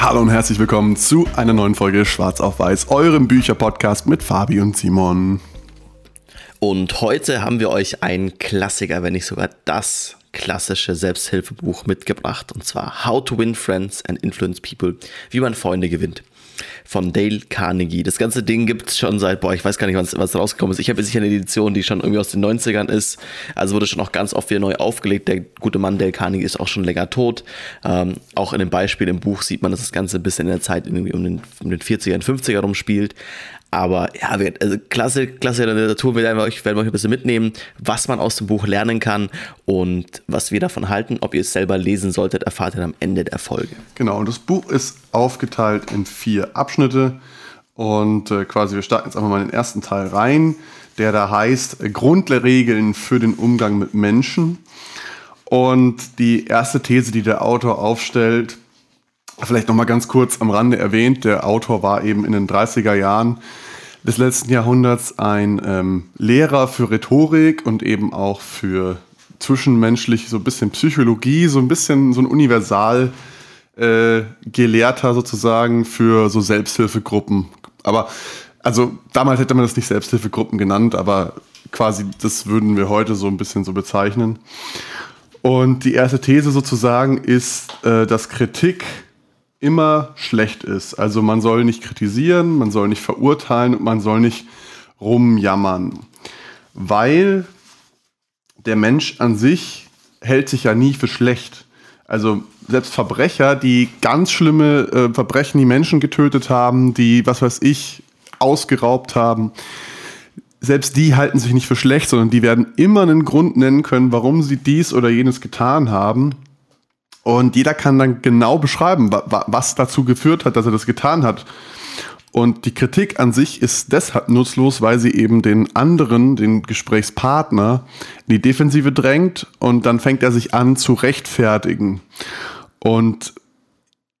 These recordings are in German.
Hallo und herzlich willkommen zu einer neuen Folge Schwarz auf Weiß, eurem Bücherpodcast mit Fabi und Simon. Und heute haben wir euch ein Klassiker, wenn nicht sogar das klassische Selbsthilfebuch mitgebracht. Und zwar How to Win Friends and Influence People, wie man Freunde gewinnt von Dale Carnegie. Das ganze Ding gibt es schon seit, boah, ich weiß gar nicht, was, rausgekommen ist. Ich habe sicher eine Edition, die schon irgendwie aus den 90ern ist. Also wurde schon auch ganz oft wieder neu aufgelegt. Der gute Mann Dale Carnegie ist auch schon länger tot. Ähm, auch in dem Beispiel im Buch sieht man, dass das Ganze ein bisschen in der Zeit irgendwie um den, um den 40er und 50er rumspielt. Aber ja, also klasse, klasse Literatur werden wir, euch, werden euch ein bisschen mitnehmen, was man aus dem Buch lernen kann und was wir davon halten. Ob ihr es selber lesen solltet, erfahrt ihr am Ende der Folge. Genau, und das Buch ist aufgeteilt in vier Abschnitte. Und äh, quasi, wir starten jetzt einfach mal in den ersten Teil rein, der da heißt äh, Grundregeln für den Umgang mit Menschen. Und die erste These, die der Autor aufstellt, Vielleicht noch mal ganz kurz am Rande erwähnt, der Autor war eben in den 30er Jahren des letzten Jahrhunderts ein ähm, Lehrer für Rhetorik und eben auch für zwischenmenschlich so ein bisschen Psychologie, so ein bisschen so ein Universal äh, Gelehrter sozusagen für so Selbsthilfegruppen. Aber also damals hätte man das nicht Selbsthilfegruppen genannt, aber quasi das würden wir heute so ein bisschen so bezeichnen. Und die erste These sozusagen ist, äh, dass Kritik immer schlecht ist. Also man soll nicht kritisieren, man soll nicht verurteilen und man soll nicht rumjammern. Weil der Mensch an sich hält sich ja nie für schlecht. Also selbst Verbrecher, die ganz schlimme äh, Verbrechen, die Menschen getötet haben, die, was weiß ich, ausgeraubt haben, selbst die halten sich nicht für schlecht, sondern die werden immer einen Grund nennen können, warum sie dies oder jenes getan haben. Und jeder kann dann genau beschreiben, was dazu geführt hat, dass er das getan hat. Und die Kritik an sich ist deshalb nutzlos, weil sie eben den anderen, den Gesprächspartner, in die Defensive drängt und dann fängt er sich an zu rechtfertigen. Und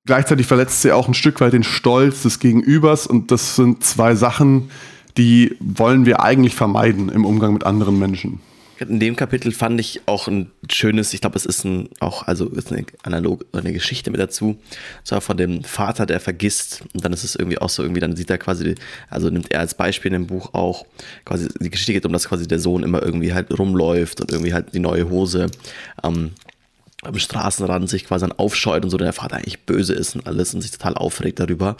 gleichzeitig verletzt sie auch ein Stück weit den Stolz des Gegenübers und das sind zwei Sachen, die wollen wir eigentlich vermeiden im Umgang mit anderen Menschen. In dem Kapitel fand ich auch ein schönes, ich glaube, es ist ein, auch, also ist eine analog, eine Geschichte mit dazu. Zwar von dem Vater, der vergisst. Und dann ist es irgendwie auch so, irgendwie, dann sieht er quasi, also nimmt er als Beispiel in dem Buch auch, quasi, die Geschichte geht um, dass quasi der Sohn immer irgendwie halt rumläuft und irgendwie halt die neue Hose ähm, am Straßenrand sich quasi dann aufscheut und so, der Vater eigentlich böse ist und alles und sich total aufregt darüber,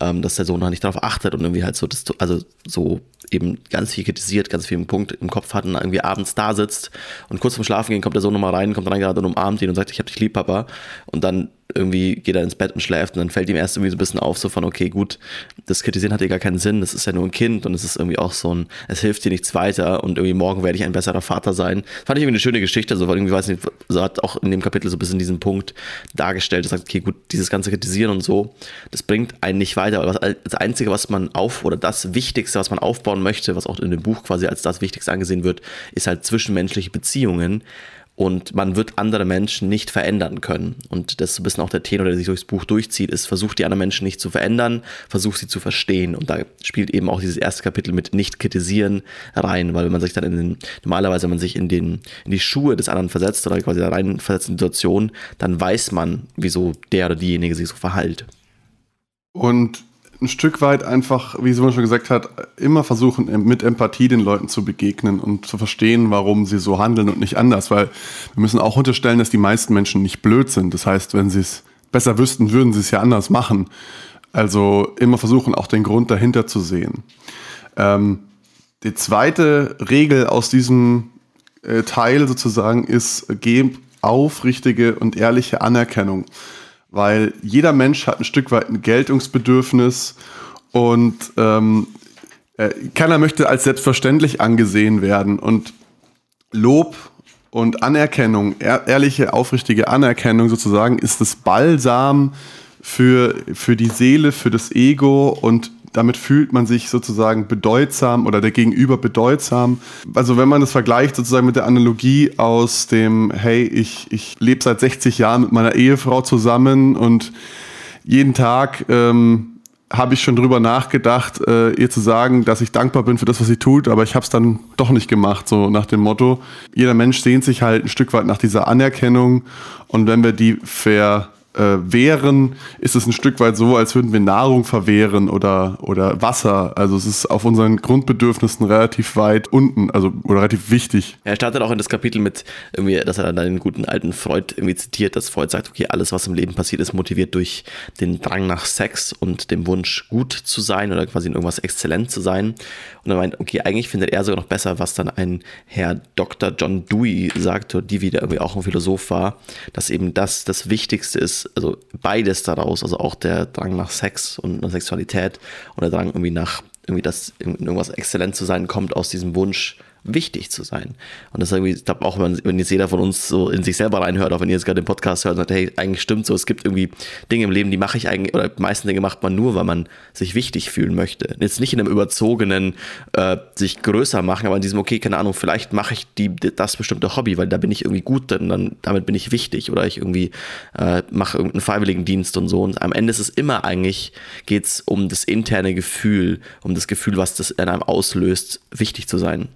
ähm, dass der Sohn noch nicht darauf achtet und irgendwie halt so, das, also so eben ganz viel kritisiert, ganz viel im Punkt im Kopf hat und irgendwie abends da sitzt und kurz vorm Schlafen gehen kommt der Sohn nochmal rein, kommt rein gerade und umarmt ihn und sagt, ich hab dich lieb, Papa. Und dann irgendwie geht er ins Bett und schläft und dann fällt ihm erst irgendwie so ein bisschen auf, so von, okay, gut, das Kritisieren hat ja gar keinen Sinn, das ist ja nur ein Kind und es ist irgendwie auch so ein, es hilft dir nichts weiter und irgendwie morgen werde ich ein besserer Vater sein. Das fand ich irgendwie eine schöne Geschichte, so, weil irgendwie, weiß nicht, so hat auch in dem Kapitel so ein bisschen diesen Punkt dargestellt, das sagt, okay, gut, dieses ganze Kritisieren und so, das bringt einen nicht weiter, aber das Einzige, was man auf, oder das Wichtigste, was man aufbauen möchte, was auch in dem Buch quasi als das Wichtigste angesehen wird, ist halt zwischenmenschliche Beziehungen und man wird andere Menschen nicht verändern können. Und das ist ein bisschen auch der Tenor, der sich durchs Buch durchzieht, ist, versucht die anderen Menschen nicht zu verändern, versucht sie zu verstehen. Und da spielt eben auch dieses erste Kapitel mit nicht kritisieren rein, weil wenn man sich dann in den, normalerweise, wenn man sich in den, in die Schuhe des anderen versetzt oder quasi da rein versetzt in die Situation, dann weiß man, wieso der oder diejenige sich so verhält. Und ein Stück weit einfach, wie Simon schon gesagt hat, immer versuchen, mit Empathie den Leuten zu begegnen und zu verstehen, warum sie so handeln und nicht anders. Weil wir müssen auch unterstellen, dass die meisten Menschen nicht blöd sind. Das heißt, wenn sie es besser wüssten, würden sie es ja anders machen. Also immer versuchen, auch den Grund dahinter zu sehen. Ähm, die zweite Regel aus diesem äh, Teil sozusagen ist, geb aufrichtige und ehrliche Anerkennung weil jeder Mensch hat ein Stück weit ein Geltungsbedürfnis und ähm, äh, keiner möchte als selbstverständlich angesehen werden. Und Lob und Anerkennung, ehr ehrliche, aufrichtige Anerkennung sozusagen, ist das Balsam für, für die Seele, für das Ego und damit fühlt man sich sozusagen bedeutsam oder der Gegenüber bedeutsam. Also wenn man das vergleicht sozusagen mit der Analogie aus dem, hey, ich, ich lebe seit 60 Jahren mit meiner Ehefrau zusammen und jeden Tag ähm, habe ich schon drüber nachgedacht, äh, ihr zu sagen, dass ich dankbar bin für das, was sie tut, aber ich habe es dann doch nicht gemacht, so nach dem Motto. Jeder Mensch sehnt sich halt ein Stück weit nach dieser Anerkennung und wenn wir die ver äh, wehren, ist es ein Stück weit so, als würden wir Nahrung verwehren oder, oder Wasser. Also es ist auf unseren Grundbedürfnissen relativ weit unten, also oder relativ wichtig. Er startet auch in das Kapitel mit, irgendwie, dass er dann den guten alten Freud irgendwie zitiert, dass Freud sagt, okay, alles, was im Leben passiert, ist motiviert durch den Drang nach Sex und dem Wunsch, gut zu sein oder quasi in irgendwas exzellent zu sein. Und er meint, okay, eigentlich findet er sogar noch besser, was dann ein Herr Dr. John Dewey sagt, oder die wieder irgendwie auch ein Philosoph war, dass eben das das Wichtigste ist, also beides daraus, also auch der Drang nach Sex und nach Sexualität und der Drang irgendwie nach, irgendwie das, irgendwas exzellent zu sein, kommt aus diesem Wunsch, wichtig zu sein. Und das ist irgendwie, ich glaube auch, wenn, wenn jetzt jeder von uns so in sich selber reinhört, auch wenn ihr jetzt gerade den Podcast hört und sagt, hey, eigentlich stimmt so, es gibt irgendwie Dinge im Leben, die mache ich eigentlich, oder die meisten Dinge macht man nur, weil man sich wichtig fühlen möchte. Jetzt nicht in einem überzogenen, äh, sich größer machen, aber in diesem, okay, keine Ahnung, vielleicht mache ich die, das bestimmte Hobby, weil da bin ich irgendwie gut drin, dann, damit bin ich wichtig oder ich irgendwie äh, mache irgendeinen Freiwilligendienst und so. Und am Ende ist es immer eigentlich, geht es um das interne Gefühl, um das Gefühl, was das in einem auslöst, wichtig zu sein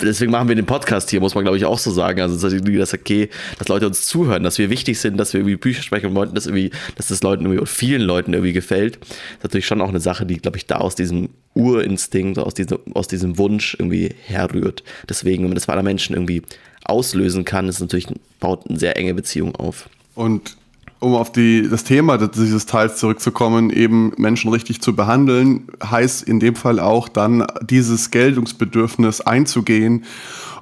deswegen machen wir den Podcast hier, muss man glaube ich auch so sagen. Also, dass das okay, dass Leute uns zuhören, dass wir wichtig sind, dass wir irgendwie Bücher sprechen wollten, dass irgendwie, dass das Leuten irgendwie, vielen Leuten irgendwie gefällt. Das ist natürlich schon auch eine Sache, die, glaube ich, da aus diesem Urinstinkt, aus diesem, aus diesem Wunsch irgendwie herrührt. Deswegen, wenn man das bei anderen Menschen irgendwie auslösen kann, ist natürlich, baut eine sehr enge Beziehung auf. Und um auf die, das Thema dieses Teils zurückzukommen, eben Menschen richtig zu behandeln, heißt in dem Fall auch dann dieses Geltungsbedürfnis einzugehen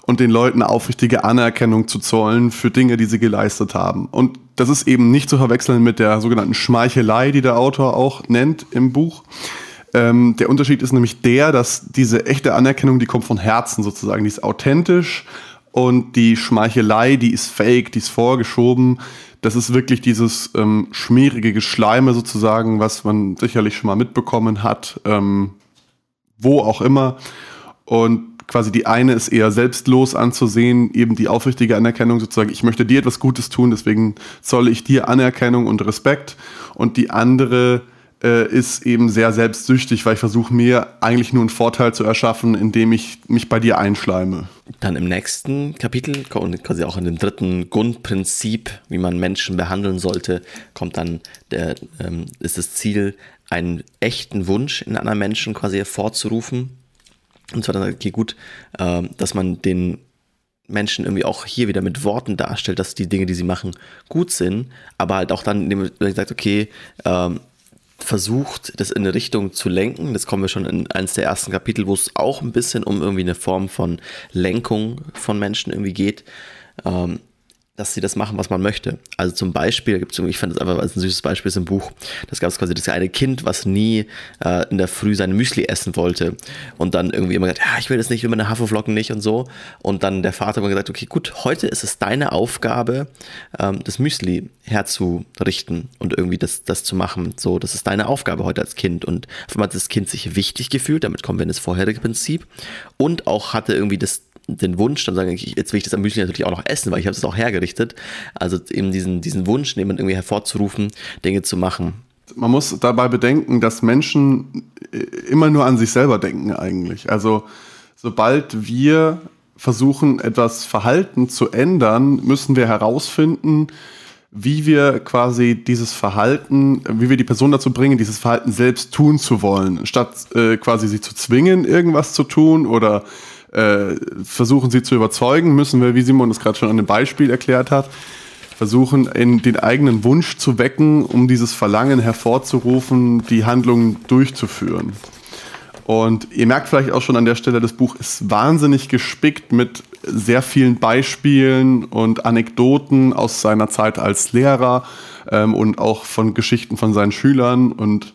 und den Leuten aufrichtige Anerkennung zu zollen für Dinge, die sie geleistet haben. Und das ist eben nicht zu verwechseln mit der sogenannten Schmeichelei, die der Autor auch nennt im Buch. Ähm, der Unterschied ist nämlich der, dass diese echte Anerkennung, die kommt von Herzen sozusagen, die ist authentisch und die Schmeichelei, die ist fake, die ist vorgeschoben das ist wirklich dieses ähm, schmierige Geschleime sozusagen, was man sicherlich schon mal mitbekommen hat, ähm, wo auch immer. Und quasi die eine ist eher selbstlos anzusehen, eben die aufrichtige Anerkennung sozusagen, ich möchte dir etwas Gutes tun, deswegen zolle ich dir Anerkennung und Respekt. Und die andere äh, ist eben sehr selbstsüchtig, weil ich versuche mir eigentlich nur einen Vorteil zu erschaffen, indem ich mich bei dir einschleime. Dann im nächsten Kapitel und quasi auch in dem dritten Grundprinzip, wie man Menschen behandeln sollte, kommt dann der, ähm, ist das Ziel, einen echten Wunsch in anderen Menschen quasi hervorzurufen. Und zwar dann, okay, gut, äh, dass man den Menschen irgendwie auch hier wieder mit Worten darstellt, dass die Dinge, die sie machen, gut sind, aber halt auch dann, indem man sagt, okay, ähm, versucht, das in eine Richtung zu lenken. Das kommen wir schon in eines der ersten Kapitel, wo es auch ein bisschen um irgendwie eine Form von Lenkung von Menschen irgendwie geht. Ähm, dass sie das machen, was man möchte. Also zum Beispiel gibt es, ich fand das einfach als ein süßes Beispiel ist im Buch, das gab es quasi das eine Kind, was nie äh, in der Früh sein Müsli essen wollte und dann irgendwie immer gesagt, ja, ich will das nicht, ich will meine Haferflocken nicht und so. Und dann der Vater immer gesagt, okay, gut, heute ist es deine Aufgabe, ähm, das Müsli herzurichten und irgendwie das, das zu machen. So, das ist deine Aufgabe heute als Kind. Und auf einmal hat das Kind sich wichtig gefühlt, damit kommen wir in das vorherige Prinzip. Und auch hatte irgendwie das den Wunsch, dann sage ich, jetzt will ich das am Müsli natürlich auch noch essen, weil ich habe es auch hergerichtet. Also eben diesen, diesen Wunsch, jemand irgendwie hervorzurufen, Dinge zu machen. Man muss dabei bedenken, dass Menschen äh, immer nur an sich selber denken eigentlich. Also sobald wir versuchen, etwas Verhalten zu ändern, müssen wir herausfinden, wie wir quasi dieses Verhalten, wie wir die Person dazu bringen, dieses Verhalten selbst tun zu wollen, statt äh, quasi sie zu zwingen, irgendwas zu tun oder äh, versuchen sie zu überzeugen, müssen wir, wie Simon das gerade schon an dem Beispiel erklärt hat, versuchen, in den eigenen Wunsch zu wecken, um dieses Verlangen hervorzurufen, die Handlung durchzuführen. Und ihr merkt vielleicht auch schon an der Stelle, das Buch ist wahnsinnig gespickt mit sehr vielen Beispielen und Anekdoten aus seiner Zeit als Lehrer ähm, und auch von Geschichten von seinen Schülern und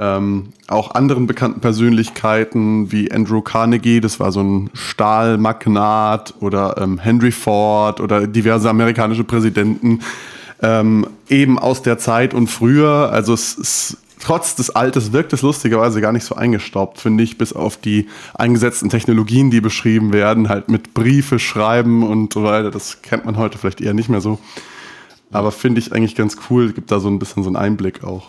ähm, auch anderen bekannten Persönlichkeiten wie Andrew Carnegie, das war so ein Stahlmagnat, oder ähm, Henry Ford oder diverse amerikanische Präsidenten, ähm, eben aus der Zeit und früher. Also es ist trotz des Alters wirkt es lustigerweise gar nicht so eingestaubt, finde ich, bis auf die eingesetzten Technologien, die beschrieben werden, halt mit Briefe schreiben und so weiter. Das kennt man heute vielleicht eher nicht mehr so. Aber finde ich eigentlich ganz cool, gibt da so ein bisschen so einen Einblick auch.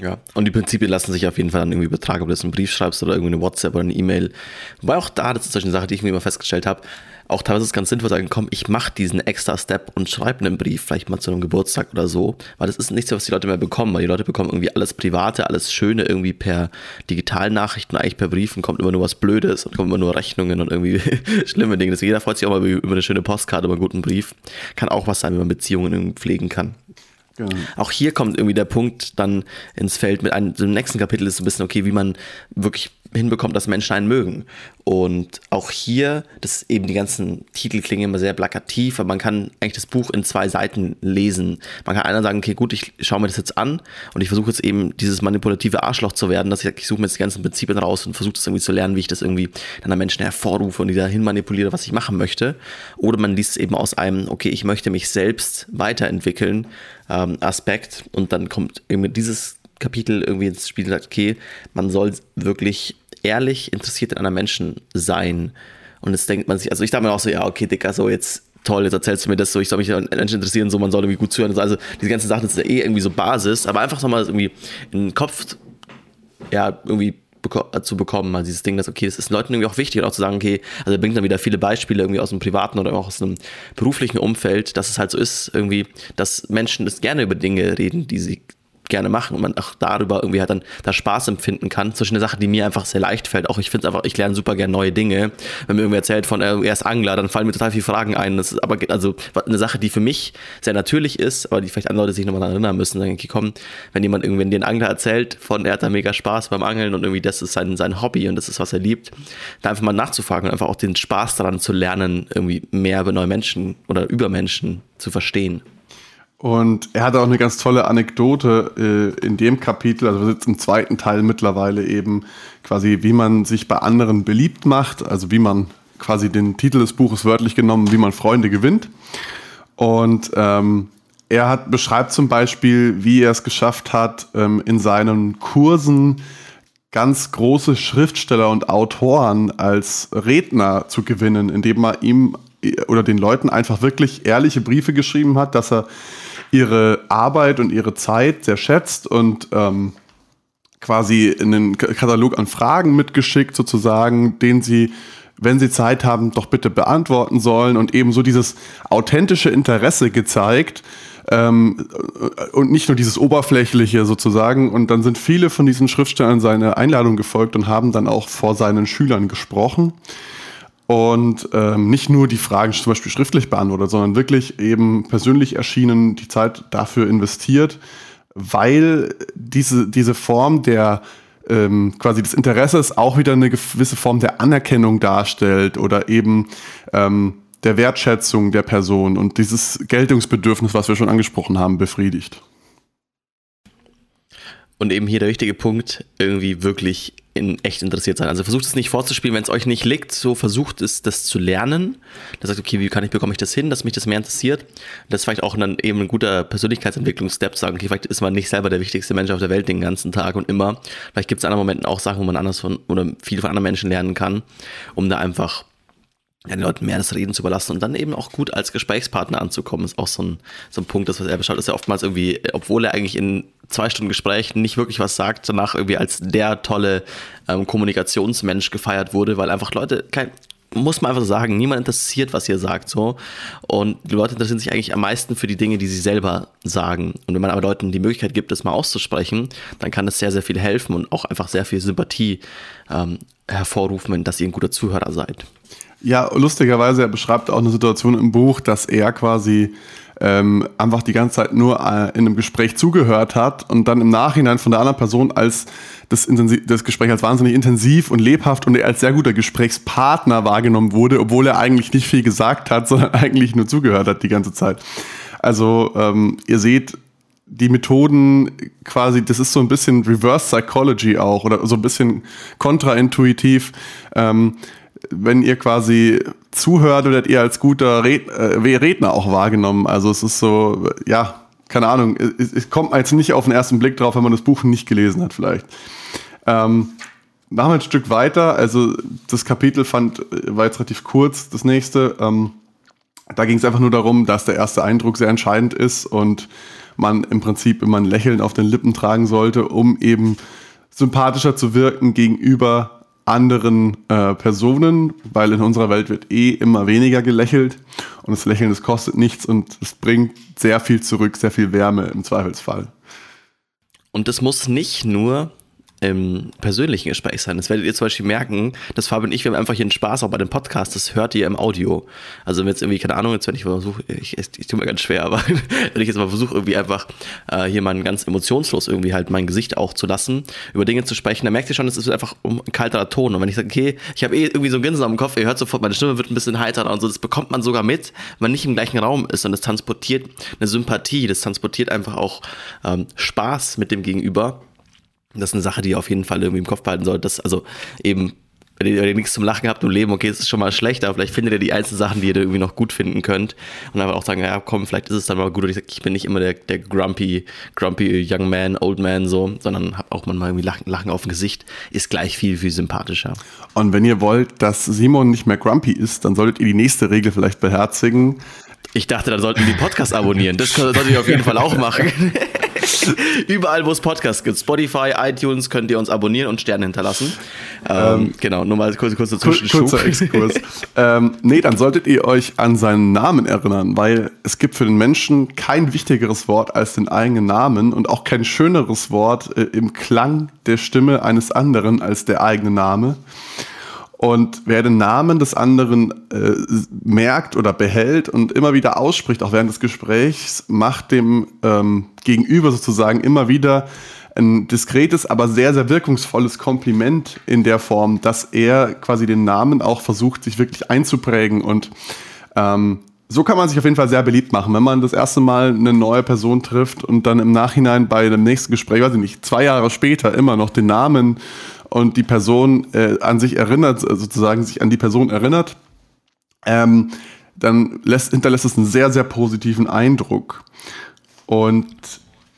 Ja, und die Prinzipien lassen sich auf jeden Fall dann irgendwie übertragen, ob du jetzt einen Brief schreibst oder irgendwie eine WhatsApp oder eine E-Mail. Wobei auch da, das ist solche Sache, die ich mir immer festgestellt habe, auch teilweise ist es ganz sinnvoll sagen, komm, ich mache diesen extra Step und schreibe einen Brief, vielleicht mal zu einem Geburtstag oder so, weil das ist nichts, was die Leute mehr bekommen, weil die Leute bekommen irgendwie alles Private, alles Schöne irgendwie per digitalen Nachrichten, eigentlich per Briefen kommt immer nur was Blödes und kommen immer nur Rechnungen und irgendwie schlimme Dinge. Deswegen jeder freut sich auch mal über eine schöne Postkarte, über einen guten Brief. Kann auch was sein, wenn man Beziehungen pflegen kann. Genau. Auch hier kommt irgendwie der Punkt dann ins Feld mit einem, dem nächsten Kapitel ist so ein bisschen, okay, wie man wirklich hinbekommt, dass Menschen einen mögen. Und auch hier, das eben die ganzen Titel klingen immer sehr plakativ, aber man kann eigentlich das Buch in zwei Seiten lesen. Man kann einer sagen, okay, gut, ich schaue mir das jetzt an und ich versuche jetzt eben dieses manipulative Arschloch zu werden, dass ich, ich suche mir jetzt die ganzen Prinzipien raus und versuche das irgendwie zu lernen, wie ich das irgendwie dann an Menschen hervorrufe und die dahin manipuliere, was ich machen möchte. Oder man liest es eben aus einem, okay, ich möchte mich selbst weiterentwickeln, ähm, Aspekt und dann kommt eben dieses Kapitel irgendwie ins Spiel sagt, okay, man soll wirklich ehrlich interessiert in anderen Menschen sein. Und jetzt denkt man sich, also ich dachte mir auch so, ja, okay, Dicker, so jetzt toll, jetzt erzählst du mir das so, ich soll mich an Menschen interessieren, so man soll irgendwie gut zuhören. Also diese ganzen Sachen, ist ja eh irgendwie so Basis, aber einfach nochmal irgendwie in den Kopf, ja, irgendwie zu bekommen, also dieses Ding, dass okay, das ist Leuten irgendwie auch wichtig und auch zu sagen, okay, also er bringt dann wieder viele Beispiele irgendwie aus dem privaten oder auch aus einem beruflichen Umfeld, dass es halt so ist, irgendwie, dass Menschen das gerne über Dinge reden, die sie gerne machen und man auch darüber irgendwie halt dann da Spaß empfinden kann. Zwischen eine Sache, die mir einfach sehr leicht fällt. Auch ich finde es einfach, ich lerne super gerne neue Dinge. Wenn mir irgendwie erzählt von, äh, er ist Angler, dann fallen mir total viele Fragen ein. Das ist aber also eine Sache, die für mich sehr natürlich ist, aber die vielleicht andere Leute sich nochmal daran erinnern müssen. Dann denke ich, komm, wenn jemand irgendwie den Angler erzählt von, er hat da mega Spaß beim Angeln und irgendwie das ist sein, sein Hobby und das ist, was er liebt, da einfach mal nachzufragen und einfach auch den Spaß daran zu lernen, irgendwie mehr über neue Menschen oder über Menschen zu verstehen. Und er hat auch eine ganz tolle Anekdote äh, in dem Kapitel, also wir sitzen im zweiten Teil mittlerweile eben quasi, wie man sich bei anderen beliebt macht, also wie man quasi den Titel des Buches wörtlich genommen, wie man Freunde gewinnt. Und ähm, er hat, beschreibt zum Beispiel, wie er es geschafft hat, ähm, in seinen Kursen ganz große Schriftsteller und Autoren als Redner zu gewinnen, indem er ihm äh, oder den Leuten einfach wirklich ehrliche Briefe geschrieben hat, dass er ihre Arbeit und ihre Zeit sehr schätzt und ähm, quasi einen Katalog an Fragen mitgeschickt, sozusagen, den sie, wenn sie Zeit haben, doch bitte beantworten sollen und eben so dieses authentische Interesse gezeigt. Ähm, und nicht nur dieses oberflächliche sozusagen. Und dann sind viele von diesen Schriftstellern seine Einladung gefolgt und haben dann auch vor seinen Schülern gesprochen und ähm, nicht nur die Fragen zum Beispiel schriftlich beantwortet, sondern wirklich eben persönlich erschienen, die Zeit dafür investiert, weil diese, diese Form der ähm, quasi des Interesses auch wieder eine gewisse Form der Anerkennung darstellt oder eben ähm, der Wertschätzung der Person und dieses Geltungsbedürfnis, was wir schon angesprochen haben, befriedigt. Und eben hier der wichtige Punkt, irgendwie wirklich in echt interessiert sein. Also versucht es nicht vorzuspielen, wenn es euch nicht liegt, so versucht es, das zu lernen. Da sagt, okay, wie kann ich, bekomme ich das hin, dass mich das mehr interessiert? Das ist vielleicht auch dann eben ein guter Persönlichkeitsentwicklungsstep, sagen, okay, vielleicht ist man nicht selber der wichtigste Mensch auf der Welt den ganzen Tag und immer. Vielleicht gibt es in anderen Momenten auch Sachen, wo man anders von oder viel von anderen Menschen lernen kann, um da einfach den Leuten mehr das Reden zu überlassen und dann eben auch gut als Gesprächspartner anzukommen, ist auch so ein, so ein Punkt, das was er beschreibt, ist ja oftmals irgendwie, obwohl er eigentlich in zwei Stunden Gespräch nicht wirklich was sagt, danach irgendwie als der tolle ähm, Kommunikationsmensch gefeiert wurde, weil einfach Leute kein, muss man einfach sagen, niemand interessiert, was ihr sagt, so. Und die Leute interessieren sich eigentlich am meisten für die Dinge, die sie selber sagen. Und wenn man aber Leuten die Möglichkeit gibt, das mal auszusprechen, dann kann das sehr, sehr viel helfen und auch einfach sehr viel Sympathie ähm, hervorrufen, dass ihr ein guter Zuhörer seid. Ja, lustigerweise, er beschreibt auch eine Situation im Buch, dass er quasi ähm, einfach die ganze Zeit nur äh, in einem Gespräch zugehört hat und dann im Nachhinein von der anderen Person als das, das Gespräch als wahnsinnig intensiv und lebhaft und als sehr guter Gesprächspartner wahrgenommen wurde, obwohl er eigentlich nicht viel gesagt hat, sondern eigentlich nur zugehört hat die ganze Zeit. Also ähm, ihr seht, die Methoden quasi, das ist so ein bisschen Reverse Psychology auch oder so ein bisschen kontraintuitiv. Ähm, wenn ihr quasi zuhört, werdet ihr als guter äh, Redner auch wahrgenommen. Also es ist so, ja, keine Ahnung, es, es kommt jetzt nicht auf den ersten Blick drauf, wenn man das Buch nicht gelesen hat vielleicht. Ähm, machen wir ein Stück weiter. Also das Kapitel fand, war jetzt relativ kurz, das nächste. Ähm, da ging es einfach nur darum, dass der erste Eindruck sehr entscheidend ist und man im Prinzip immer ein Lächeln auf den Lippen tragen sollte, um eben sympathischer zu wirken gegenüber anderen äh, Personen, weil in unserer Welt wird eh immer weniger gelächelt und das Lächeln, das kostet nichts und es bringt sehr viel zurück, sehr viel Wärme im Zweifelsfall. Und es muss nicht nur im persönlichen Gespräch sein. Das werdet ihr zum Beispiel merken, dass Fabian und ich, wir haben einfach hier einen Spaß auch bei dem Podcast, das hört ihr im Audio. Also wenn jetzt irgendwie, keine Ahnung, jetzt wenn ich versuche, ich, ich, ich tue mir ganz schwer, aber wenn ich jetzt mal versuche, irgendwie einfach äh, hier mal ganz emotionslos irgendwie halt mein Gesicht auch zu lassen, über Dinge zu sprechen, dann merkt ihr schon, es ist einfach ein kalterer Ton. Und wenn ich sage, okay, ich habe eh irgendwie so ein Grinsen am Kopf, ihr hört sofort, meine Stimme wird ein bisschen heiterer und so, das bekommt man sogar mit, wenn man nicht im gleichen Raum ist und das transportiert eine Sympathie, das transportiert einfach auch ähm, Spaß mit dem Gegenüber. Das ist eine Sache, die ihr auf jeden Fall irgendwie im Kopf behalten sollt. Dass, also eben, wenn ihr, wenn ihr nichts zum Lachen habt im Leben, okay, es ist schon mal schlecht, aber vielleicht findet ihr die einzelnen Sachen, die ihr irgendwie noch gut finden könnt. Und einfach auch sagen, ja, komm, vielleicht ist es dann mal gut. Oder ich, sag, ich bin nicht immer der, der grumpy, grumpy young man, old man, so, sondern hab auch manchmal irgendwie Lachen, Lachen auf dem Gesicht, ist gleich viel, viel sympathischer. Und wenn ihr wollt, dass Simon nicht mehr grumpy ist, dann solltet ihr die nächste Regel vielleicht beherzigen. Ich dachte, dann sollten die Podcast abonnieren. Das solltet ihr auf jeden Fall auch machen. Überall, wo es Podcasts gibt, Spotify, iTunes, könnt ihr uns abonnieren und Sterne hinterlassen. Ähm, ähm, genau, nur mal kurz, kurz dazwischen. Kurzer Exkurs. ähm, nee, dann solltet ihr euch an seinen Namen erinnern, weil es gibt für den Menschen kein wichtigeres Wort als den eigenen Namen und auch kein schöneres Wort äh, im Klang der Stimme eines anderen als der eigene Name. Und wer den Namen des anderen äh, merkt oder behält und immer wieder ausspricht, auch während des Gesprächs, macht dem ähm, Gegenüber sozusagen immer wieder ein diskretes, aber sehr, sehr wirkungsvolles Kompliment in der Form, dass er quasi den Namen auch versucht, sich wirklich einzuprägen. Und ähm, so kann man sich auf jeden Fall sehr beliebt machen, wenn man das erste Mal eine neue Person trifft und dann im Nachhinein bei dem nächsten Gespräch, weiß ich nicht, zwei Jahre später immer noch den Namen und die Person äh, an sich erinnert, sozusagen sich an die Person erinnert, ähm, dann lässt, hinterlässt es einen sehr, sehr positiven Eindruck und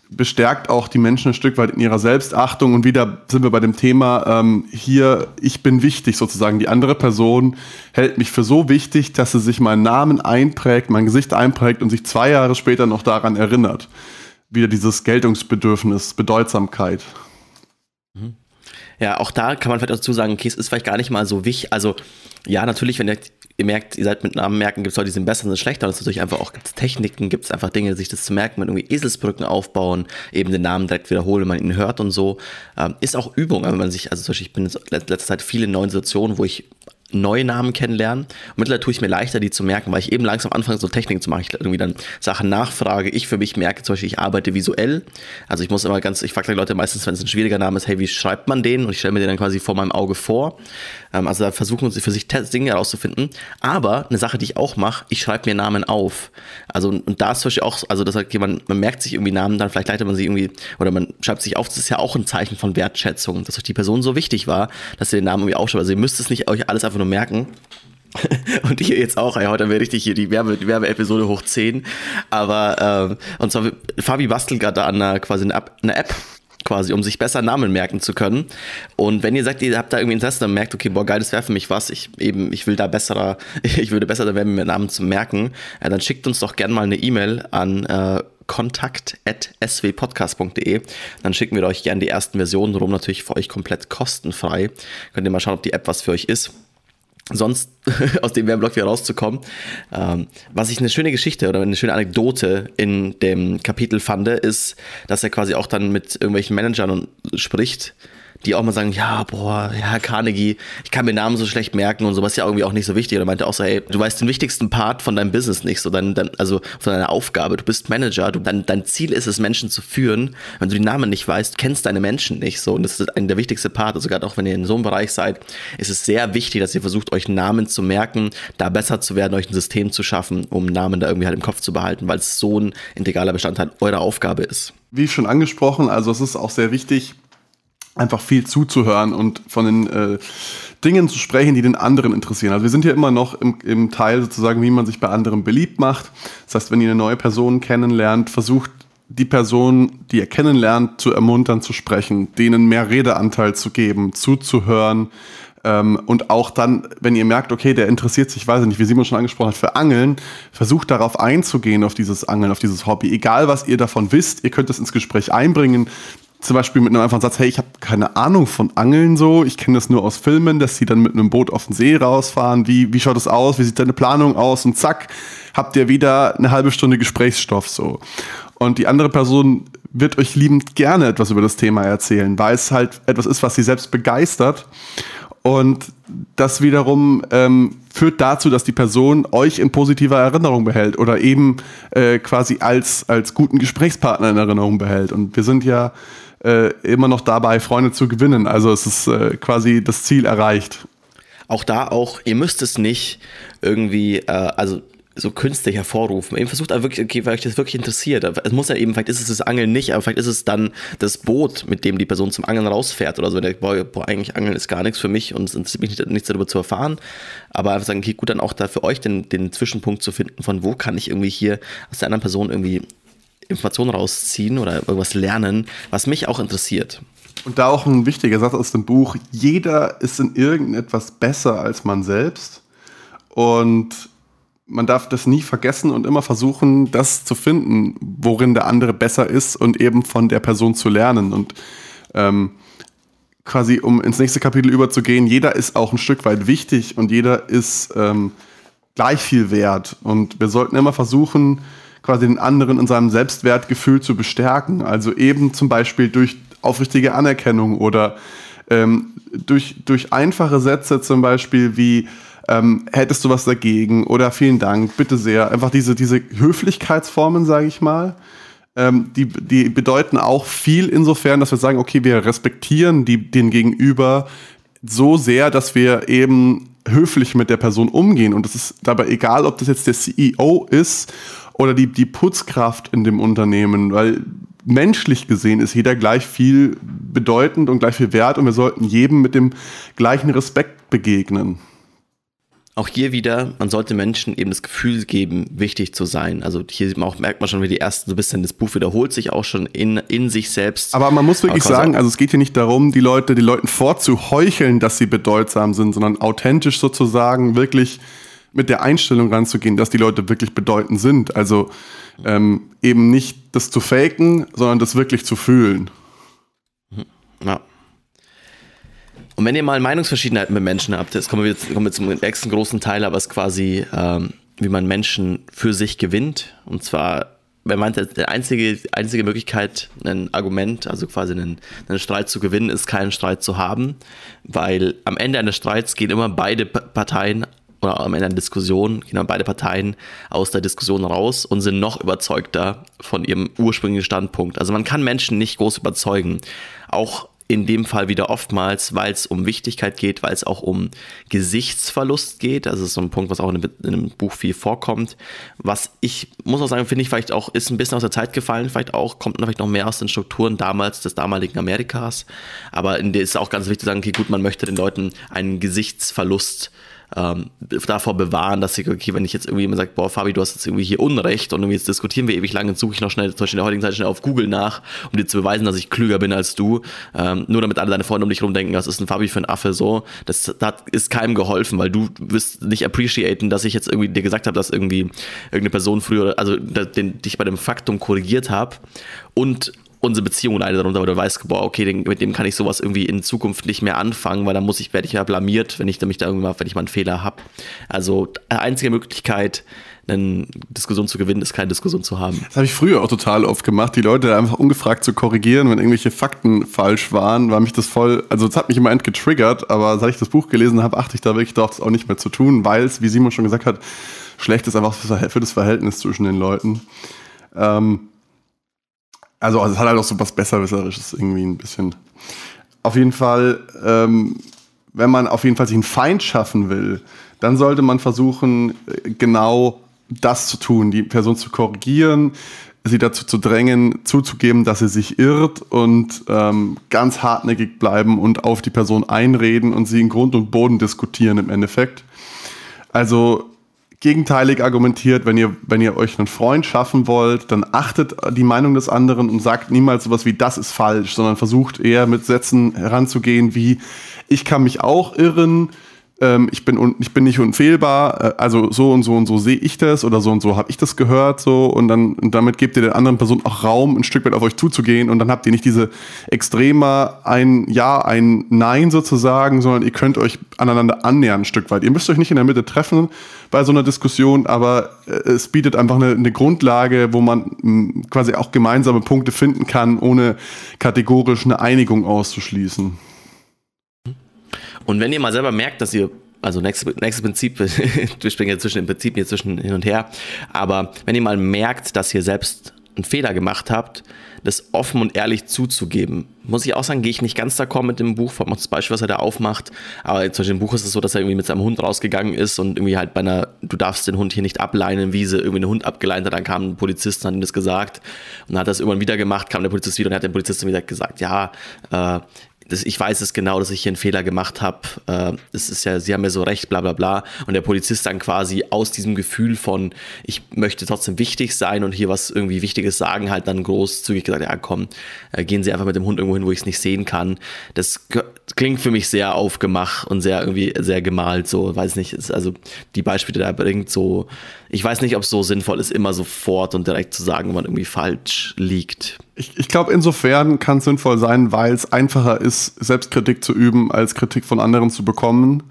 bestärkt auch die Menschen ein Stück weit in ihrer Selbstachtung. Und wieder sind wir bei dem Thema ähm, hier, ich bin wichtig sozusagen. Die andere Person hält mich für so wichtig, dass sie sich meinen Namen einprägt, mein Gesicht einprägt und sich zwei Jahre später noch daran erinnert. Wieder dieses Geltungsbedürfnis, Bedeutsamkeit. Mhm. Ja, auch da kann man vielleicht dazu sagen, okay, es ist vielleicht gar nicht mal so wichtig. Also, ja, natürlich, wenn ihr, ihr merkt, ihr seid mit Namen merken, gibt es Leute, die sind besser, sind schlechter. Und es natürlich einfach auch gibt's Techniken, gibt es einfach Dinge, sich das zu merken, man irgendwie Eselsbrücken aufbauen, eben den Namen direkt wiederholen, wenn man ihn hört und so. Ähm, ist auch Übung, wenn man sich, also zum Beispiel, ich bin in letzter Zeit viele neuen Situationen, wo ich neue Namen kennenlernen. Und mittlerweile tue ich mir leichter, die zu merken, weil ich eben langsam anfange, so Techniken zu machen. Ich irgendwie dann Sachen nachfrage. Ich für mich merke zum Beispiel, ich arbeite visuell. Also ich muss immer ganz, ich frage die Leute meistens, wenn es ein schwieriger Name ist, hey, wie schreibt man den? Und ich stelle mir den dann quasi vor meinem Auge vor. Ähm, also da versuchen sie für sich Dinge herauszufinden. Aber eine Sache, die ich auch mache, ich schreibe mir Namen auf. Also und da ist zum Beispiel auch, also das heißt, man, man merkt sich irgendwie Namen, dann vielleicht leitet man sich irgendwie, oder man schreibt sich auf, das ist ja auch ein Zeichen von Wertschätzung, dass euch die Person so wichtig war, dass ihr den Namen irgendwie aufschreibt. Also ihr müsst es nicht euch alles einfach nur merken. und hier jetzt auch, ey, heute haben wir richtig hier die Werbe, Werbeepisode hoch 10. Aber, ähm, und zwar, Fabi bastelt gerade an einer, quasi eine App, eine App quasi, um sich besser Namen merken zu können. Und wenn ihr sagt, ihr habt da irgendwie Interesse, dann merkt, okay, boah, geil, das wäre für mich was, ich eben, ich will da besserer, ich würde besser da werden, mir Namen zu merken, ja, dann schickt uns doch gerne mal eine E-Mail an äh, kontakt.swpodcast.de. Dann schicken wir euch gerne die ersten Versionen rum, natürlich für euch komplett kostenfrei. Könnt ihr mal schauen, ob die App was für euch ist sonst aus dem Werbeblock wieder rauszukommen. Ähm, was ich eine schöne Geschichte oder eine schöne Anekdote in dem Kapitel fand, ist, dass er quasi auch dann mit irgendwelchen Managern spricht die auch mal sagen, ja, boah, ja, Carnegie, ich kann mir Namen so schlecht merken und sowas ja irgendwie auch nicht so wichtig. Oder meinte auch so, hey, du weißt den wichtigsten Part von deinem Business nicht, so dein, dein, also von deiner Aufgabe. Du bist Manager, du, dein, dein Ziel ist es, Menschen zu führen. Wenn du die Namen nicht weißt, kennst deine Menschen nicht so. Und das ist ein der wichtigste Part. Also gerade auch wenn ihr in so einem Bereich seid, ist es sehr wichtig, dass ihr versucht, euch Namen zu merken, da besser zu werden, euch ein System zu schaffen, um Namen da irgendwie halt im Kopf zu behalten, weil es so ein integraler Bestandteil eurer Aufgabe ist. Wie schon angesprochen, also es ist auch sehr wichtig, einfach viel zuzuhören und von den äh, Dingen zu sprechen, die den anderen interessieren. Also wir sind hier immer noch im, im Teil sozusagen, wie man sich bei anderen beliebt macht. Das heißt, wenn ihr eine neue Person kennenlernt, versucht die Person, die ihr kennenlernt, zu ermuntern, zu sprechen, denen mehr Redeanteil zu geben, zuzuhören, Ähm, und auch dann, wenn ihr merkt, okay, der interessiert sich, weiß ich nicht, wie Simon schon angesprochen hat, für Angeln, versucht darauf einzugehen, auf dieses Angeln, auf dieses Hobby. Egal, was ihr davon wisst, ihr könnt es ins Gespräch einbringen. Zum Beispiel mit einem einfachen Satz, hey, ich habe keine Ahnung von Angeln so, ich kenne das nur aus Filmen, dass sie dann mit einem Boot auf den See rausfahren. Wie, wie schaut das aus? Wie sieht deine Planung aus? Und zack, habt ihr wieder eine halbe Stunde Gesprächsstoff so. Und die andere Person wird euch liebend gerne etwas über das Thema erzählen, weil es halt etwas ist, was sie selbst begeistert. Und das wiederum ähm, führt dazu, dass die Person euch in positiver Erinnerung behält oder eben äh, quasi als, als guten Gesprächspartner in Erinnerung behält. Und wir sind ja äh, immer noch dabei, Freunde zu gewinnen. Also es ist äh, quasi das Ziel erreicht. Auch da auch, ihr müsst es nicht irgendwie, äh, also so künstlich hervorrufen. Eben versucht er wirklich, okay, weil euch das wirklich interessiert. Es muss ja eben, vielleicht ist es das Angeln nicht, aber vielleicht ist es dann das Boot, mit dem die Person zum Angeln rausfährt oder so. Der boah, boah eigentlich Angeln ist gar nichts für mich und es interessiert mich nicht, nichts darüber zu erfahren. Aber einfach sagen, okay, gut, dann auch da für euch den, den Zwischenpunkt zu finden, von wo kann ich irgendwie hier aus der anderen Person irgendwie Informationen rausziehen oder irgendwas lernen, was mich auch interessiert. Und da auch ein wichtiger Satz aus dem Buch: Jeder ist in irgendetwas besser als man selbst. Und man darf das nie vergessen und immer versuchen, das zu finden, worin der andere besser ist und eben von der Person zu lernen. Und ähm, quasi, um ins nächste Kapitel überzugehen, jeder ist auch ein Stück weit wichtig und jeder ist ähm, gleich viel wert. Und wir sollten immer versuchen, quasi den anderen in seinem Selbstwertgefühl zu bestärken. Also eben zum Beispiel durch aufrichtige Anerkennung oder ähm, durch, durch einfache Sätze zum Beispiel wie ähm, hättest du was dagegen oder vielen Dank, bitte sehr. Einfach diese, diese Höflichkeitsformen, sage ich mal, ähm, die, die bedeuten auch viel insofern, dass wir sagen, okay, wir respektieren die, den Gegenüber so sehr, dass wir eben höflich mit der Person umgehen. Und es ist dabei egal, ob das jetzt der CEO ist oder die, die Putzkraft in dem Unternehmen, weil menschlich gesehen ist jeder gleich viel bedeutend und gleich viel wert und wir sollten jedem mit dem gleichen Respekt begegnen auch hier wieder, man sollte Menschen eben das Gefühl geben, wichtig zu sein. Also hier man auch, merkt man schon, wie die ersten so ein bisschen, das Buch wiederholt sich auch schon in, in sich selbst. Aber man muss wirklich sagen, also es geht hier nicht darum, die Leute, die Leuten vorzuheucheln, dass sie bedeutsam sind, sondern authentisch sozusagen wirklich mit der Einstellung ranzugehen, dass die Leute wirklich bedeutend sind. Also ähm, eben nicht das zu faken, sondern das wirklich zu fühlen. Ja. Und wenn ihr mal Meinungsverschiedenheiten mit Menschen habt, jetzt kommen wir, jetzt, kommen wir zum nächsten großen Teil, aber es ist quasi, ähm, wie man Menschen für sich gewinnt. Und zwar, wer meint, die einzige, einzige Möglichkeit, ein Argument, also quasi einen, einen Streit zu gewinnen, ist keinen Streit zu haben, weil am Ende eines Streits gehen immer beide Parteien oder am Ende einer Diskussion gehen dann beide Parteien aus der Diskussion raus und sind noch überzeugter von ihrem ursprünglichen Standpunkt. Also man kann Menschen nicht groß überzeugen. Auch in dem Fall wieder oftmals, weil es um Wichtigkeit geht, weil es auch um Gesichtsverlust geht. Also das ist so ein Punkt, was auch in einem Buch viel vorkommt. Was ich, muss auch sagen, finde ich vielleicht auch, ist ein bisschen aus der Zeit gefallen, vielleicht auch, kommt vielleicht noch mehr aus den Strukturen damals, des damaligen Amerikas. Aber in der ist auch ganz wichtig zu sagen, okay, gut, man möchte den Leuten einen Gesichtsverlust ähm, davor bewahren, dass ich, okay, wenn ich jetzt irgendwie jemand sagt, boah, Fabi, du hast jetzt irgendwie hier Unrecht und jetzt diskutieren wir ewig lange, dann suche ich noch schnell, zum Beispiel in der heutigen Zeit schnell auf Google nach, um dir zu beweisen, dass ich klüger bin als du, ähm, nur damit alle deine Freunde um dich herum denken, was ist ein Fabi für ein Affe, so, das, das ist keinem geholfen, weil du wirst nicht appreciaten, dass ich jetzt irgendwie dir gesagt habe, dass irgendwie irgendeine Person früher, also den, dich bei dem Faktum korrigiert habe und unsere Beziehung leidet darunter, weil du weißt, boah, okay, den, mit dem kann ich sowas irgendwie in Zukunft nicht mehr anfangen, weil dann muss ich, werde ich ja blamiert, wenn ich mich da irgendwann, wenn ich mal einen Fehler habe. Also einzige Möglichkeit, eine Diskussion zu gewinnen, ist keine Diskussion zu haben. Das habe ich früher auch total oft gemacht, die Leute einfach ungefragt zu korrigieren, wenn irgendwelche Fakten falsch waren, war mich das voll, also es hat mich immer entgetriggert, aber seit ich das Buch gelesen habe, achte ich da wirklich darauf, das auch nicht mehr zu tun, weil es, wie Simon schon gesagt hat, schlecht ist einfach für das Verhältnis zwischen den Leuten. Ähm, also, also es hat halt auch so was Besserwisserisches irgendwie ein bisschen. Auf jeden Fall, ähm, wenn man auf jeden Fall sich einen Feind schaffen will, dann sollte man versuchen, genau das zu tun, die Person zu korrigieren, sie dazu zu drängen, zuzugeben, dass sie sich irrt und ähm, ganz hartnäckig bleiben und auf die Person einreden und sie in Grund und Boden diskutieren im Endeffekt. Also gegenteilig argumentiert, wenn ihr, wenn ihr euch einen Freund schaffen wollt, dann achtet die Meinung des anderen und sagt niemals sowas wie das ist falsch, sondern versucht eher mit Sätzen heranzugehen wie ich kann mich auch irren, ähm, ich, bin ich bin nicht unfehlbar, äh, also so und so und so sehe ich das oder so und so habe ich das gehört so und dann und damit gebt ihr der anderen Person auch Raum, ein Stück weit auf euch zuzugehen und dann habt ihr nicht diese extremer ein Ja, ein Nein sozusagen, sondern ihr könnt euch aneinander annähern ein Stück weit. Ihr müsst euch nicht in der Mitte treffen bei so einer Diskussion, aber äh, es bietet einfach eine, eine Grundlage, wo man mh, quasi auch gemeinsame Punkte finden kann, ohne kategorisch eine Einigung auszuschließen. Und wenn ihr mal selber merkt, dass ihr also nächstes, nächstes Prinzip, wir springen jetzt zwischen den Prinzipien jetzt zwischen hin und her, aber wenn ihr mal merkt, dass ihr selbst einen Fehler gemacht habt, das offen und ehrlich zuzugeben. Muss ich auch sagen, gehe ich nicht ganz d'accord mit dem Buch, vor allem das Beispiel, was er da aufmacht. Aber zum Beispiel im Buch ist es so, dass er irgendwie mit seinem Hund rausgegangen ist und irgendwie halt bei einer, du darfst den Hund hier nicht ableinen, Wiese, irgendwie einen Hund abgeleint hat. Dann kam ein Polizist und hat ihm das gesagt. Und dann hat es irgendwann wieder gemacht, kam der Polizist wieder und hat dem Polizisten wieder gesagt, ja, äh, das, ich weiß es genau, dass ich hier einen Fehler gemacht habe. Äh, es ist ja, sie haben ja so recht, bla bla bla. Und der Polizist dann quasi aus diesem Gefühl von, ich möchte trotzdem wichtig sein und hier was irgendwie Wichtiges sagen, halt dann großzügig gesagt, ja komm, äh, gehen Sie einfach mit dem Hund irgendwo hin, wo ich es nicht sehen kann. Das klingt für mich sehr aufgemacht und sehr irgendwie sehr gemalt, so, weiß nicht, ist also die Beispiele, er bringt, so, ich weiß nicht, ob es so sinnvoll ist, immer sofort und direkt zu sagen, man irgendwie falsch liegt. Ich, ich glaube, insofern kann es sinnvoll sein, weil es einfacher ist, Selbstkritik zu üben, als Kritik von anderen zu bekommen.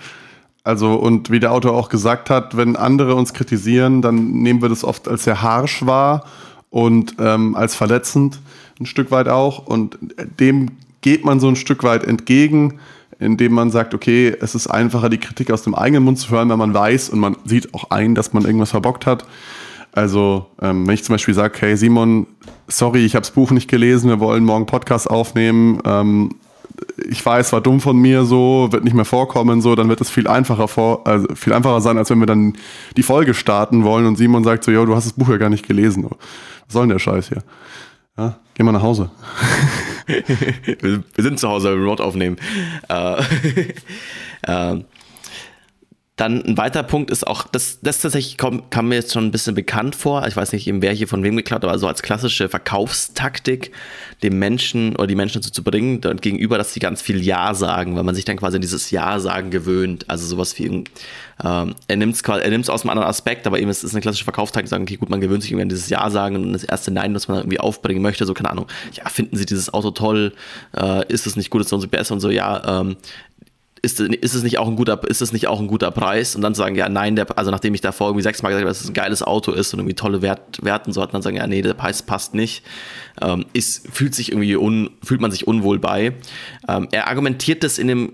Also, und wie der Autor auch gesagt hat, wenn andere uns kritisieren, dann nehmen wir das oft als sehr harsch wahr und ähm, als verletzend ein Stück weit auch. Und dem geht man so ein Stück weit entgegen, indem man sagt, okay, es ist einfacher, die Kritik aus dem eigenen Mund zu hören, wenn man weiß und man sieht auch ein, dass man irgendwas verbockt hat, also, ähm, wenn ich zum Beispiel sage, hey Simon, sorry, ich habe das Buch nicht gelesen, wir wollen morgen Podcast aufnehmen, ähm, ich weiß, war dumm von mir so, wird nicht mehr vorkommen, so, dann wird es viel einfacher vor, also viel einfacher sein, als wenn wir dann die Folge starten wollen und Simon sagt so, yo, du hast das Buch ja gar nicht gelesen. Was soll denn der Scheiß hier? Ja, geh mal nach Hause. wir sind zu Hause, wir Remote aufnehmen. Äh, äh, dann ein weiterer Punkt ist auch, das, das tatsächlich kam, kam, mir jetzt schon ein bisschen bekannt vor. Ich weiß nicht, eben wer hier von wem geklaut, aber so als klassische Verkaufstaktik, dem Menschen oder die Menschen dazu zu bringen, dann gegenüber, dass sie ganz viel Ja sagen, weil man sich dann quasi an dieses Ja sagen gewöhnt. Also sowas wie, ähm, er nimmt es er aus einem anderen Aspekt, aber eben es ist eine klassische Verkaufstaktik, sagen, okay, gut, man gewöhnt sich irgendwie an dieses Ja sagen und das erste Nein, das man irgendwie aufbringen möchte, so keine Ahnung, ja, finden Sie dieses Auto toll, äh, ist es nicht gut, ist es so besser und so, ja, ähm, ist, ist, es nicht auch ein guter, ist es nicht auch ein guter Preis? Und dann sagen, ja, nein, der, also nachdem ich davor irgendwie sechsmal gesagt habe, dass es ein geiles Auto ist und irgendwie tolle Wert, Werten so hat, dann sagen, ja, nee, der Preis passt nicht. Ähm, ist, fühlt sich irgendwie un, fühlt man sich unwohl bei. Ähm, er argumentiert das in dem,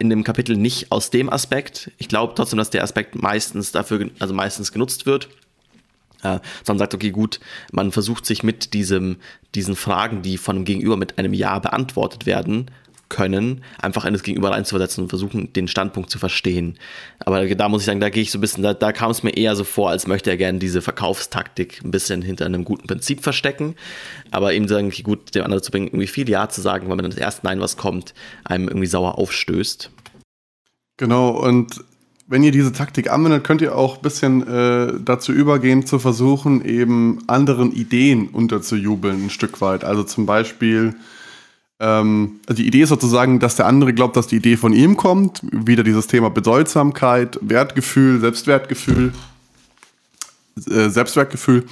in dem Kapitel nicht aus dem Aspekt. Ich glaube trotzdem, dass der Aspekt meistens dafür, also meistens genutzt wird. Äh, sondern sagt, okay, gut, man versucht sich mit diesem, diesen Fragen, die von dem Gegenüber mit einem Ja beantwortet werden, können, einfach in das Gegenüber reinzuversetzen und versuchen, den Standpunkt zu verstehen. Aber da muss ich sagen, da gehe ich so ein bisschen, da, da kam es mir eher so vor, als möchte er gerne diese Verkaufstaktik ein bisschen hinter einem guten Prinzip verstecken. Aber eben sagen, okay, gut, dem anderen zu bringen, irgendwie viel Ja zu sagen, weil man das erste Nein, was kommt, einem irgendwie sauer aufstößt. Genau, und wenn ihr diese Taktik anwendet, könnt ihr auch ein bisschen äh, dazu übergehen, zu versuchen, eben anderen Ideen unterzujubeln, ein Stück weit. Also zum Beispiel, ähm, also die Idee ist sozusagen, dass der andere glaubt, dass die Idee von ihm kommt. Wieder dieses Thema Bedeutsamkeit, Wertgefühl, Selbstwertgefühl, äh, Selbstwertgefühl.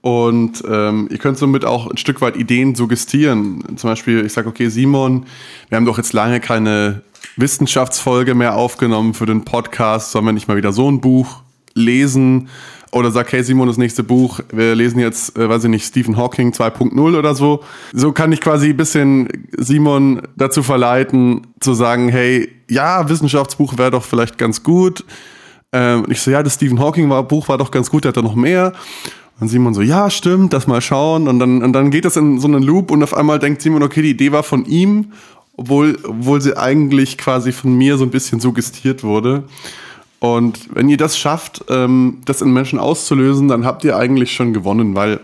Und ähm, ihr könnt somit auch ein Stück weit Ideen suggestieren. Zum Beispiel, ich sage, okay, Simon, wir haben doch jetzt lange keine Wissenschaftsfolge mehr aufgenommen für den Podcast. Sollen wir nicht mal wieder so ein Buch lesen? Oder sag, hey Simon, das nächste Buch, wir lesen jetzt, äh, weiß ich nicht, Stephen Hawking 2.0 oder so. So kann ich quasi ein bisschen Simon dazu verleiten, zu sagen, hey, ja, Wissenschaftsbuch wäre doch vielleicht ganz gut. Ähm, ich so, ja, das Stephen Hawking war, Buch war doch ganz gut, der hat da noch mehr. Und Simon so, ja, stimmt, das mal schauen. Und dann, und dann geht das in so einen Loop und auf einmal denkt Simon, okay, die Idee war von ihm, obwohl, obwohl sie eigentlich quasi von mir so ein bisschen suggestiert wurde. Und wenn ihr das schafft, ähm, das in Menschen auszulösen, dann habt ihr eigentlich schon gewonnen, weil,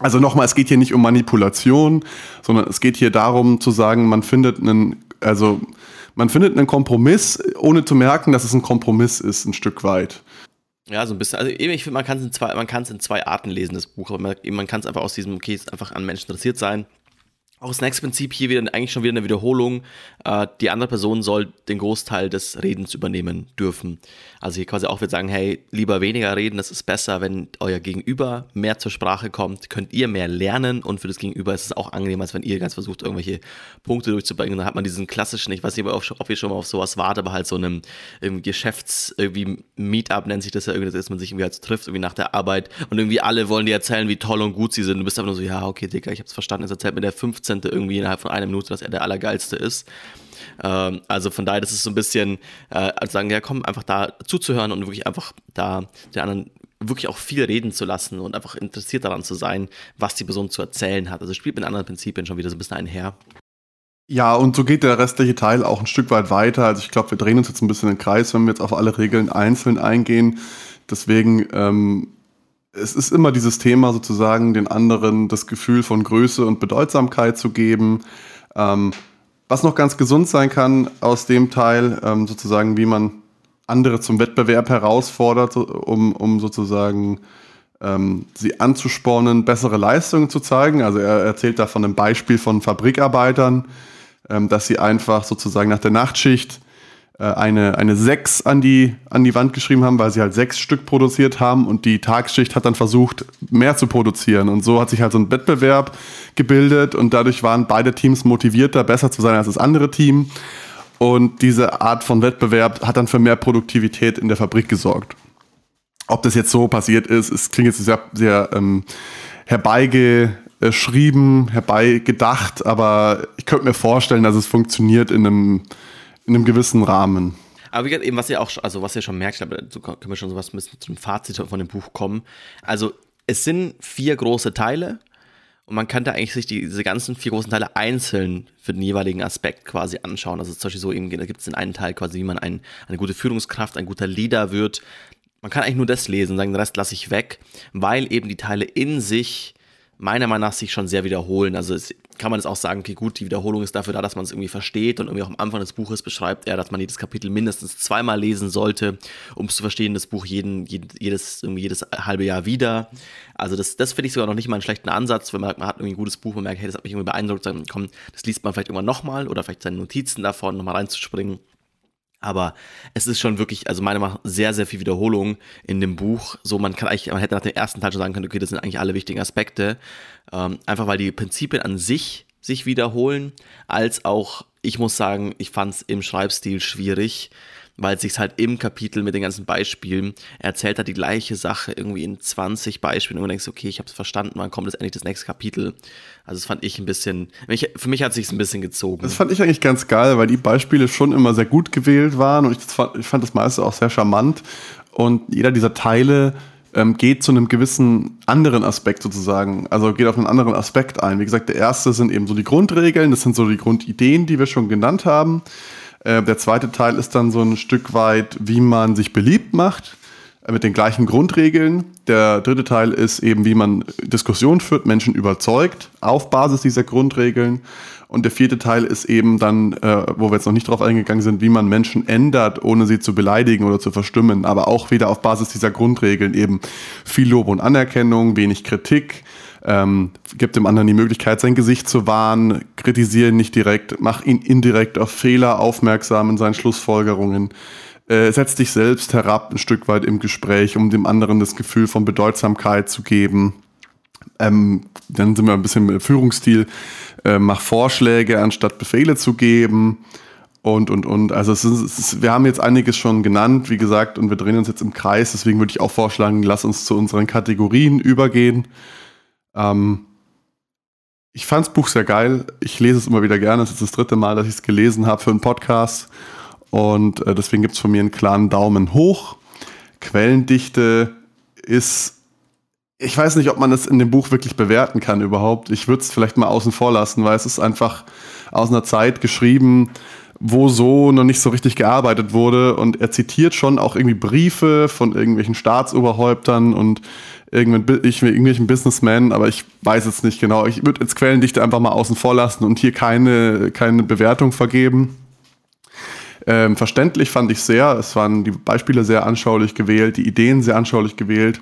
also nochmal, es geht hier nicht um Manipulation, sondern es geht hier darum zu sagen, man findet einen, also man findet einen Kompromiss, ohne zu merken, dass es ein Kompromiss ist, ein Stück weit. Ja, so ein bisschen. Also eben, ich finde, man kann es in zwei, man kann es in zwei Arten lesen, das Buch. Aber man, man kann es einfach aus diesem, okay, es einfach an Menschen interessiert sein auch das nächste Prinzip hier wieder eigentlich schon wieder eine Wiederholung. Äh, die andere Person soll den Großteil des Redens übernehmen dürfen. Also hier quasi auch wird sagen, hey, lieber weniger reden, das ist besser, wenn euer Gegenüber mehr zur Sprache kommt, könnt ihr mehr lernen und für das Gegenüber ist es auch angenehmer, als wenn ihr ganz versucht, irgendwelche Punkte durchzubringen. Dann hat man diesen klassischen, ich weiß nicht, ob ihr schon mal auf sowas wart, aber halt so einem Geschäfts-, irgendwie Meetup nennt sich das ja irgendwie, dass man sich irgendwie halt trifft, irgendwie nach der Arbeit und irgendwie alle wollen dir erzählen, wie toll und gut sie sind. Du bist aber nur so, ja, okay, Digga, ich hab's verstanden, jetzt erzählt mir der 15 irgendwie innerhalb von einer Minute, dass er der Allergeilste ist. Ähm, also von daher, das ist so ein bisschen, äh, also sagen, ja, komm, einfach da zuzuhören und wirklich einfach da den anderen wirklich auch viel reden zu lassen und einfach interessiert daran zu sein, was die Person zu erzählen hat. Also spielt mit anderen Prinzipien schon wieder so ein bisschen einher. Ja, und so geht der restliche Teil auch ein Stück weit weiter. Also ich glaube, wir drehen uns jetzt ein bisschen im Kreis, wenn wir jetzt auf alle Regeln einzeln eingehen. Deswegen ähm, es ist immer dieses Thema sozusagen, den anderen das Gefühl von Größe und Bedeutsamkeit zu geben. Ähm, was noch ganz gesund sein kann aus dem Teil, ähm, sozusagen, wie man andere zum Wettbewerb herausfordert, um, um sozusagen ähm, sie anzuspornen, bessere Leistungen zu zeigen. Also er erzählt da von einem Beispiel von Fabrikarbeitern, ähm, dass sie einfach sozusagen nach der Nachtschicht eine, eine 6 an die, an die Wand geschrieben haben, weil sie halt sechs Stück produziert haben und die Tagsschicht hat dann versucht, mehr zu produzieren. Und so hat sich halt so ein Wettbewerb gebildet und dadurch waren beide Teams motivierter, besser zu sein als das andere Team. Und diese Art von Wettbewerb hat dann für mehr Produktivität in der Fabrik gesorgt. Ob das jetzt so passiert ist, es klingt jetzt sehr, sehr ähm, herbeigeschrieben, herbeigedacht, aber ich könnte mir vorstellen, dass es funktioniert in einem in einem gewissen Rahmen. Aber wie gesagt, eben, was ihr auch, also was ihr schon merkt, aber so können wir schon sowas ein zum Fazit von dem Buch kommen. Also, es sind vier große Teile und man kann da eigentlich sich diese ganzen vier großen Teile einzeln für den jeweiligen Aspekt quasi anschauen. Also, zum Beispiel so eben, da gibt es den einen Teil quasi, wie man ein, eine gute Führungskraft, ein guter Leader wird. Man kann eigentlich nur das lesen, sagen, den Rest lasse ich weg, weil eben die Teile in sich meiner Meinung nach sich schon sehr wiederholen. Also es, kann man jetzt auch sagen, okay, gut, die Wiederholung ist dafür da, dass man es irgendwie versteht und irgendwie auch am Anfang des Buches beschreibt er, dass man jedes Kapitel mindestens zweimal lesen sollte, um es zu verstehen, das Buch jeden, jedes, irgendwie jedes halbe Jahr wieder. Also das, das finde ich sogar noch nicht mal einen schlechten Ansatz, wenn man, man hat irgendwie ein gutes Buch und merkt, hey, das hat mich irgendwie beeindruckt, dann komm, das liest man vielleicht irgendwann nochmal oder vielleicht seine Notizen davon nochmal reinzuspringen. Aber es ist schon wirklich, also meiner Meinung nach, sehr, sehr viel Wiederholung in dem Buch. So, man kann eigentlich, man hätte nach dem ersten Teil schon sagen können, okay, das sind eigentlich alle wichtigen Aspekte. Ähm, einfach weil die Prinzipien an sich sich wiederholen, als auch, ich muss sagen, ich fand es im Schreibstil schwierig, weil es sich halt im Kapitel mit den ganzen Beispielen erzählt hat die gleiche Sache irgendwie in 20 Beispielen und du denkst, okay, ich habe es verstanden, wann kommt jetzt endlich das nächste Kapitel? Also das fand ich ein bisschen, für mich hat sich ein bisschen gezogen. Das fand ich eigentlich ganz geil, weil die Beispiele schon immer sehr gut gewählt waren und ich fand, ich fand das meiste auch sehr charmant und jeder dieser Teile ähm, geht zu einem gewissen anderen Aspekt sozusagen, also geht auf einen anderen Aspekt ein. Wie gesagt, der erste sind eben so die Grundregeln, das sind so die Grundideen, die wir schon genannt haben. Äh, der zweite Teil ist dann so ein Stück weit, wie man sich beliebt macht äh, mit den gleichen Grundregeln. Der dritte Teil ist eben, wie man Diskussionen führt, Menschen überzeugt auf Basis dieser Grundregeln. Und der vierte Teil ist eben dann, äh, wo wir jetzt noch nicht drauf eingegangen sind, wie man Menschen ändert, ohne sie zu beleidigen oder zu verstimmen. Aber auch wieder auf Basis dieser Grundregeln eben viel Lob und Anerkennung, wenig Kritik, ähm, gibt dem anderen die Möglichkeit, sein Gesicht zu wahren, kritisieren nicht direkt, mach ihn indirekt auf Fehler aufmerksam in seinen Schlussfolgerungen. Äh, setz dich selbst herab ein Stück weit im Gespräch, um dem anderen das Gefühl von Bedeutsamkeit zu geben. Ähm, dann sind wir ein bisschen mit Führungsstil. Äh, mach Vorschläge, anstatt Befehle zu geben. Und, und, und. Also es ist, es ist, wir haben jetzt einiges schon genannt, wie gesagt, und wir drehen uns jetzt im Kreis. Deswegen würde ich auch vorschlagen, lass uns zu unseren Kategorien übergehen. Ähm, ich fand das Buch sehr geil. Ich lese es immer wieder gerne. Es ist das dritte Mal, dass ich es gelesen habe für einen Podcast. Und äh, deswegen gibt es von mir einen klaren Daumen hoch. Quellendichte ist, ich weiß nicht, ob man das in dem Buch wirklich bewerten kann überhaupt. Ich würde es vielleicht mal außen vor lassen, weil es ist einfach aus einer Zeit geschrieben, wo so noch nicht so richtig gearbeitet wurde. Und er zitiert schon auch irgendwie Briefe von irgendwelchen Staatsoberhäuptern und irgendwelchen Businessmen, aber ich weiß es nicht genau. Ich würde jetzt Quellendichte einfach mal außen vor lassen und hier keine, keine Bewertung vergeben. Ähm, verständlich fand ich sehr. Es waren die Beispiele sehr anschaulich gewählt, die Ideen sehr anschaulich gewählt.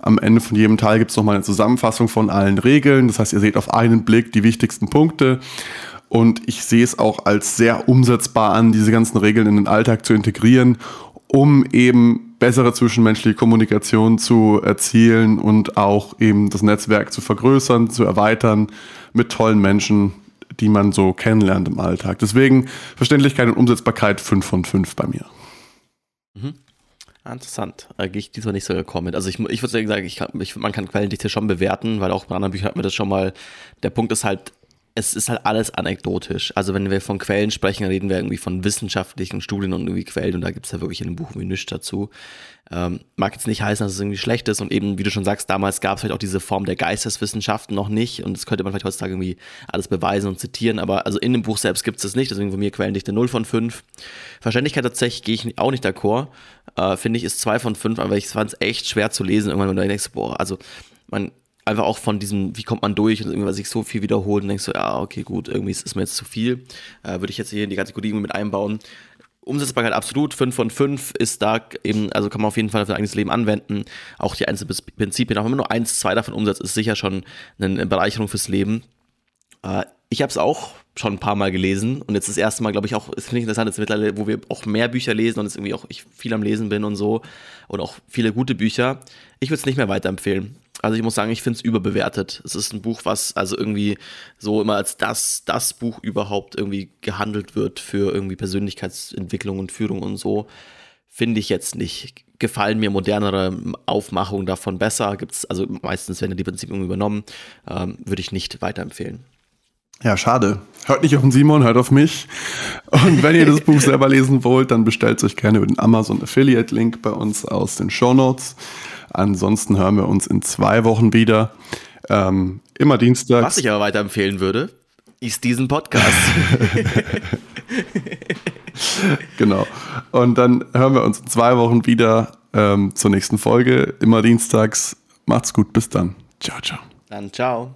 Am Ende von jedem Teil gibt es nochmal eine Zusammenfassung von allen Regeln. Das heißt, ihr seht auf einen Blick die wichtigsten Punkte. Und ich sehe es auch als sehr umsetzbar an, diese ganzen Regeln in den Alltag zu integrieren, um eben bessere zwischenmenschliche Kommunikation zu erzielen und auch eben das Netzwerk zu vergrößern, zu erweitern mit tollen Menschen, die man so kennenlernt im Alltag. Deswegen Verständlichkeit und Umsetzbarkeit 5 von 5 bei mir. Mhm. Interessant. Da gehe ich diesmal nicht so gekommen. Also ich, ich würde sagen, ich, ich, man kann Quellendichte schon bewerten, weil auch bei anderen Büchern hatten wir das schon mal. Der Punkt ist halt, es ist halt alles anekdotisch. Also wenn wir von Quellen sprechen, reden wir irgendwie von wissenschaftlichen Studien und irgendwie Quellen und da gibt es ja wirklich in dem Buch irgendwie nichts dazu. Ähm, mag jetzt nicht heißen, dass es irgendwie schlecht ist und eben, wie du schon sagst, damals gab es vielleicht auch diese Form der Geisteswissenschaften noch nicht und das könnte man vielleicht heutzutage irgendwie alles beweisen und zitieren, aber also in dem Buch selbst gibt es das nicht, deswegen von mir Quellendichte 0 von 5. Verständlichkeit tatsächlich gehe ich auch nicht d'accord, äh, finde ich ist 2 von 5, aber ich fand es echt schwer zu lesen irgendwann, wenn du denkst, boah, also man einfach auch von diesem, wie kommt man durch und irgendwie sich so viel wiederholt und denkst so, ja, okay, gut, irgendwie ist es mir jetzt zu viel. Äh, Würde ich jetzt hier in die Kategorie mit einbauen. Umsetzbarkeit absolut, 5 von 5 ist da eben, also kann man auf jeden Fall für sein eigenes Leben anwenden. Auch die einzelnen Prinzipien, auch wenn man nur eins, zwei davon umsetzt, ist sicher schon eine Bereicherung fürs Leben. Äh, ich habe es auch schon ein paar Mal gelesen und jetzt das erste Mal, glaube ich, auch, es finde ich interessant, jetzt mittlerweile, wo wir auch mehr Bücher lesen und jetzt irgendwie auch ich viel am Lesen bin und so und auch viele gute Bücher. Ich würde es nicht mehr weiterempfehlen. Also ich muss sagen, ich finde es überbewertet. Es ist ein Buch, was also irgendwie so immer als das, das Buch überhaupt irgendwie gehandelt wird für irgendwie Persönlichkeitsentwicklung und Führung und so. Finde ich jetzt nicht. Gefallen mir modernere Aufmachungen davon besser. Gibt's, also meistens werden die Prinzipien übernommen. Ähm, Würde ich nicht weiterempfehlen. Ja, schade. Hört nicht auf den Simon, hört auf mich. Und wenn ihr das Buch selber lesen wollt, dann bestellt es euch gerne über den Amazon Affiliate Link bei uns aus den Show Notes. Ansonsten hören wir uns in zwei Wochen wieder. Ähm, immer Dienstag. Was ich aber weiterempfehlen würde, ist diesen Podcast. genau. Und dann hören wir uns in zwei Wochen wieder ähm, zur nächsten Folge. Immer dienstags. Macht's gut. Bis dann. Ciao, ciao. Dann ciao.